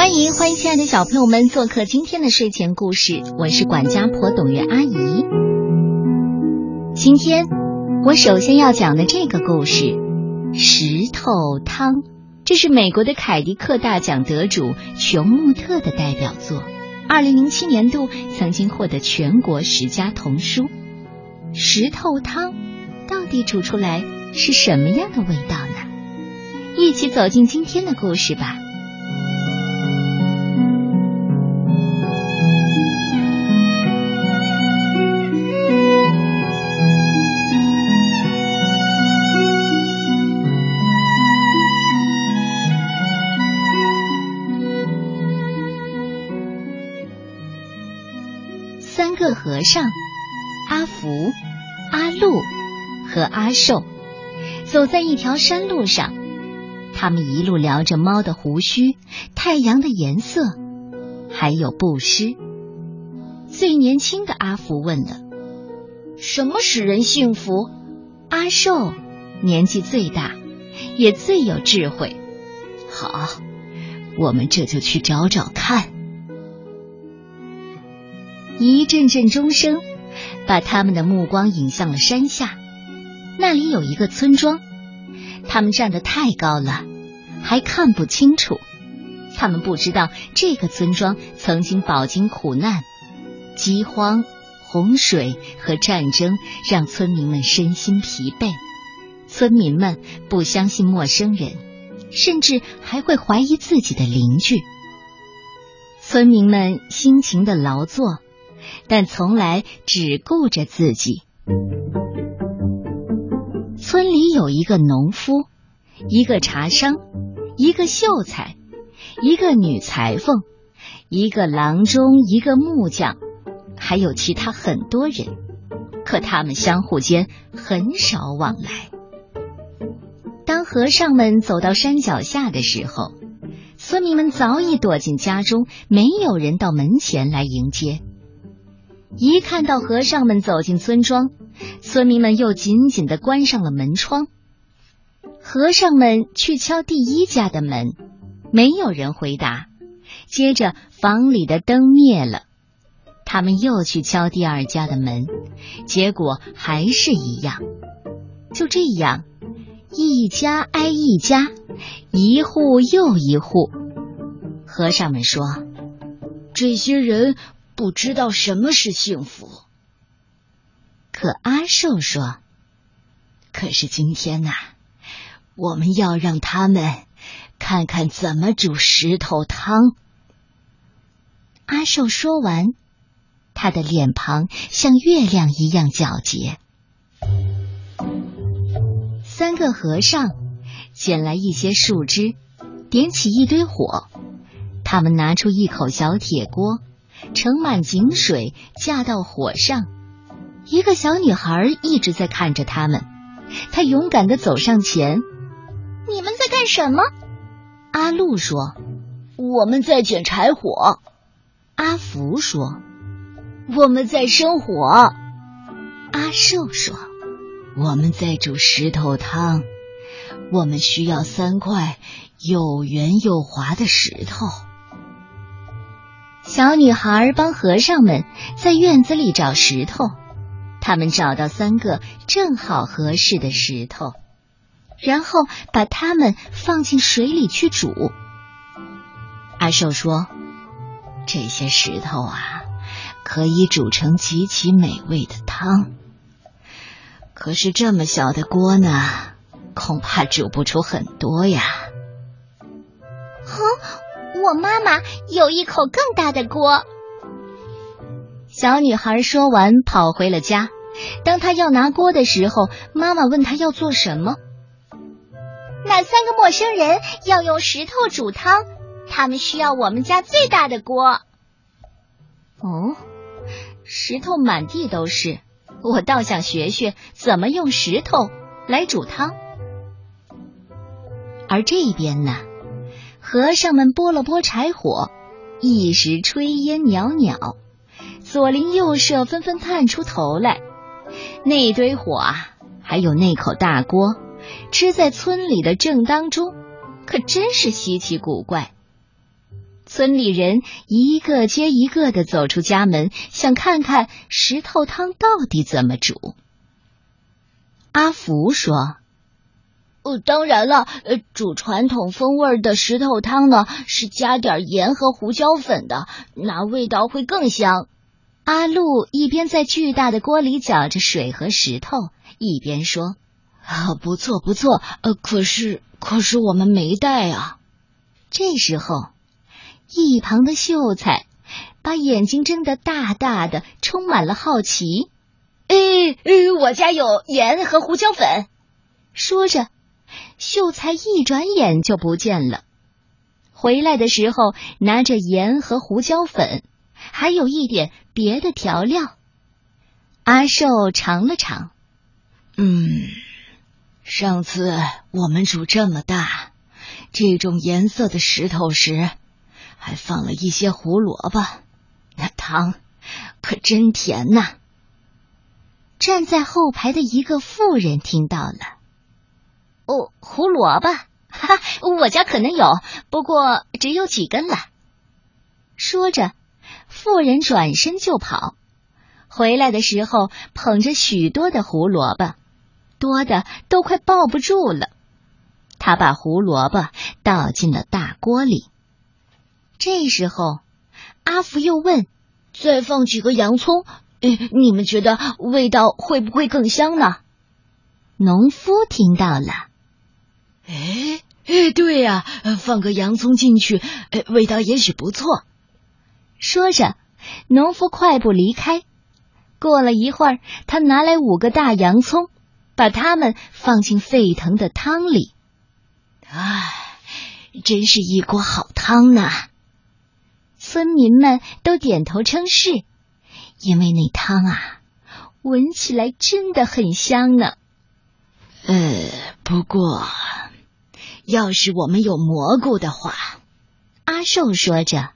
欢迎欢迎，亲爱的小朋友们做客今天的睡前故事，我是管家婆董月阿姨。今天我首先要讲的这个故事《石头汤》，这是美国的凯迪克大奖得主琼穆特的代表作，二零零七年度曾经获得全国十佳童书。石头汤到底煮出来是什么样的味道呢？一起走进今天的故事吧。个和尚阿福、阿禄和阿寿走在一条山路上，他们一路聊着猫的胡须、太阳的颜色，还有布施。最年轻的阿福问了：“什么使人幸福？”阿寿年纪最大，也最有智慧。好，我们这就去找找看。一阵阵钟声把他们的目光引向了山下，那里有一个村庄。他们站得太高了，还看不清楚。他们不知道这个村庄曾经饱经苦难，饥荒、洪水和战争让村民们身心疲惫。村民们不相信陌生人，甚至还会怀疑自己的邻居。村民们辛勤的劳作。但从来只顾着自己。村里有一个农夫，一个茶商，一个秀才，一个女裁缝，一个郎中，一个木匠，还有其他很多人。可他们相互间很少往来。当和尚们走到山脚下的时候，村民们早已躲进家中，没有人到门前来迎接。一看到和尚们走进村庄，村民们又紧紧的关上了门窗。和尚们去敲第一家的门，没有人回答。接着房里的灯灭了，他们又去敲第二家的门，结果还是一样。就这样，一家挨一家，一户又一户。和尚们说：“这些人。”不知道什么是幸福，可阿寿说：“可是今天呐，我们要让他们看看怎么煮石头汤。”阿寿说完，他的脸庞像月亮一样皎洁。三个和尚捡来一些树枝，点起一堆火，他们拿出一口小铁锅。盛满井水，架到火上。一个小女孩一直在看着他们。她勇敢的走上前：“你们在干什么？”阿路说：“我们在捡柴火。”阿福说：“我们在生火。”阿寿说：“我们在煮石头汤。我们需要三块又圆又滑的石头。”小女孩帮和尚们在院子里找石头，他们找到三个正好合适的石头，然后把它们放进水里去煮。阿寿说：“这些石头啊，可以煮成极其美味的汤。可是这么小的锅呢，恐怕煮不出很多呀。”我妈妈有一口更大的锅。小女孩说完，跑回了家。当她要拿锅的时候，妈妈问她要做什么。那三个陌生人要用石头煮汤，他们需要我们家最大的锅。哦，石头满地都是，我倒想学学怎么用石头来煮汤。而这边呢？和尚们拨了拨柴火，一时炊烟袅袅，左邻右舍纷纷探出头来。那堆火啊，还有那口大锅，支在村里的正当中，可真是稀奇古怪。村里人一个接一个的走出家门，想看看石头汤到底怎么煮。阿福说：“哦，当然了，呃，煮传统风味的石头汤呢，是加点盐和胡椒粉的，那味道会更香。”阿路一边在巨大的锅里搅着水和石头，一边说：“啊，不错不错，呃，可是可是我们没带啊。”这时候，一旁的秀才把眼睛睁得大大的，充满了好奇。哎哎，我家有盐和胡椒粉。说着，秀才一转眼就不见了。回来的时候，拿着盐和胡椒粉。还有一点别的调料。阿寿尝了尝，嗯，上次我们煮这么大这种颜色的石头时，还放了一些胡萝卜，那汤可真甜呐。站在后排的一个妇人听到了，哦，胡萝卜，哈哈，我家可能有，不过只有几根了。说着。妇人转身就跑，回来的时候捧着许多的胡萝卜，多的都快抱不住了。他把胡萝卜倒进了大锅里。这时候，阿福又问：“再放几个洋葱？你们觉得味道会不会更香呢？”农夫听到了，哎哎，对呀，放个洋葱进去，味道也许不错。说着，农夫快步离开。过了一会儿，他拿来五个大洋葱，把它们放进沸腾的汤里。唉，真是一锅好汤呐！村民们都点头称是，因为那汤啊，闻起来真的很香呢。呃，不过，要是我们有蘑菇的话，阿寿说着。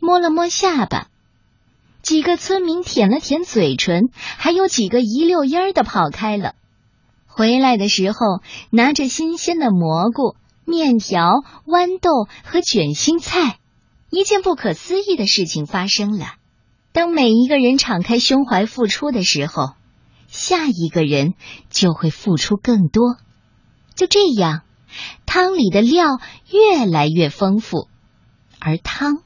摸了摸下巴，几个村民舔了舔嘴唇，还有几个一溜烟儿的跑开了。回来的时候，拿着新鲜的蘑菇、面条、豌豆和卷心菜。一件不可思议的事情发生了：当每一个人敞开胸怀付出的时候，下一个人就会付出更多。就这样，汤里的料越来越丰富，而汤。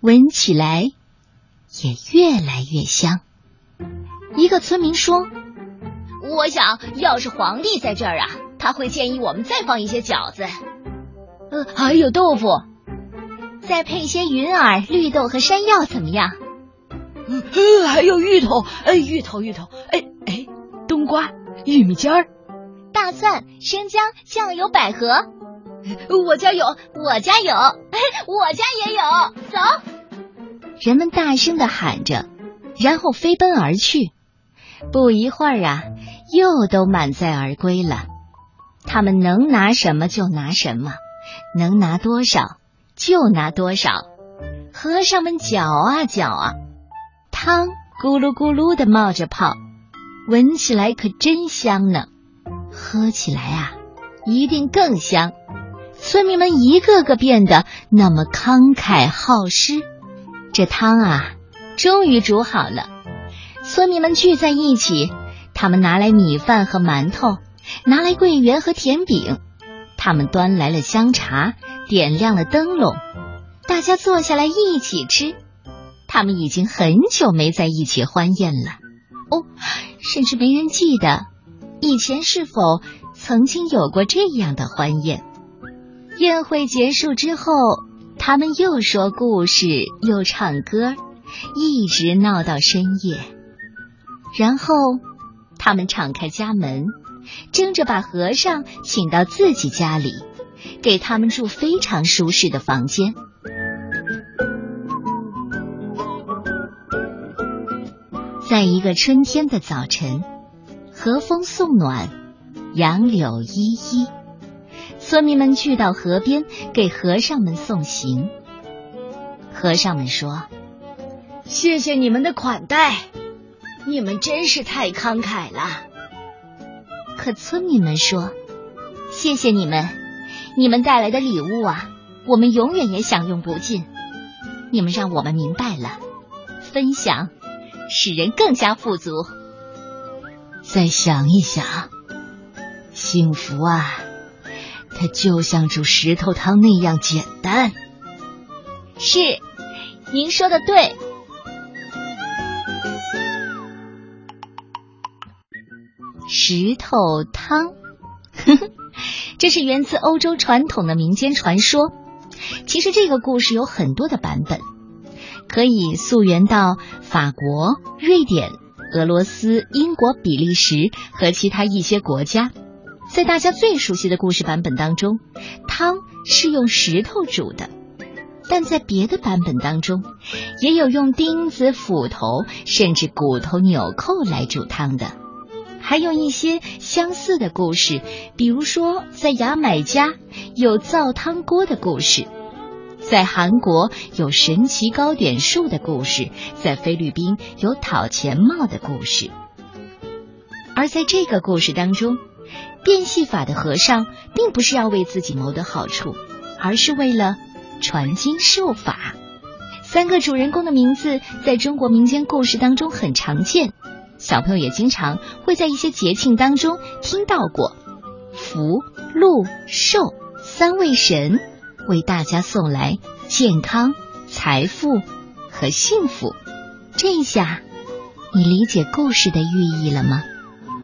闻起来也越来越香。一个村民说：“我想要是皇帝在这儿啊，他会建议我们再放一些饺子，呃，还有豆腐，再配些云耳、绿豆和山药，怎么样？嗯，还有芋头，哎，芋头，芋头，哎哎，冬瓜、玉米尖儿、大蒜、生姜、酱油、百合。我家有，我家有，我家也有，走。”人们大声的喊着，然后飞奔而去。不一会儿啊，又都满载而归了。他们能拿什么就拿什么，能拿多少就拿多少。和尚们搅啊搅啊，汤咕噜咕噜的冒着泡，闻起来可真香呢。喝起来啊，一定更香。村民们一个个变得那么慷慨好施。这汤啊，终于煮好了。村民们聚在一起，他们拿来米饭和馒头，拿来桂圆和甜饼，他们端来了香茶，点亮了灯笼，大家坐下来一起吃。他们已经很久没在一起欢宴了，哦，甚至没人记得以前是否曾经有过这样的欢宴。宴会结束之后。他们又说故事，又唱歌，一直闹到深夜。然后，他们敞开家门，争着把和尚请到自己家里，给他们住非常舒适的房间。在一个春天的早晨，和风送暖，杨柳依依。村民们聚到河边，给和尚们送行。和尚们说：“谢谢你们的款待，你们真是太慷慨了。”可村民们说：“谢谢你们，你们带来的礼物啊，我们永远也享用不尽。你们让我们明白了，分享使人更加富足。再想一想，幸福啊，它就像煮石头汤那样简单。是，您说的对。石头汤，这是源自欧洲传统的民间传说。其实这个故事有很多的版本，可以溯源到法国、瑞典、俄罗斯、英国、比利时和其他一些国家。在大家最熟悉的故事版本当中，汤是用石头煮的；但在别的版本当中，也有用钉子、斧头甚至骨头、纽扣来煮汤的。还有一些相似的故事，比如说在牙买加有造汤锅的故事，在韩国有神奇糕点树的故事，在菲律宾有讨钱帽的故事。而在这个故事当中，变戏法的和尚并不是要为自己谋得好处，而是为了传经授法。三个主人公的名字在中国民间故事当中很常见。小朋友也经常会在一些节庆当中听到过福、禄、寿三位神为大家送来健康、财富和幸福。这下你理解故事的寓意了吗？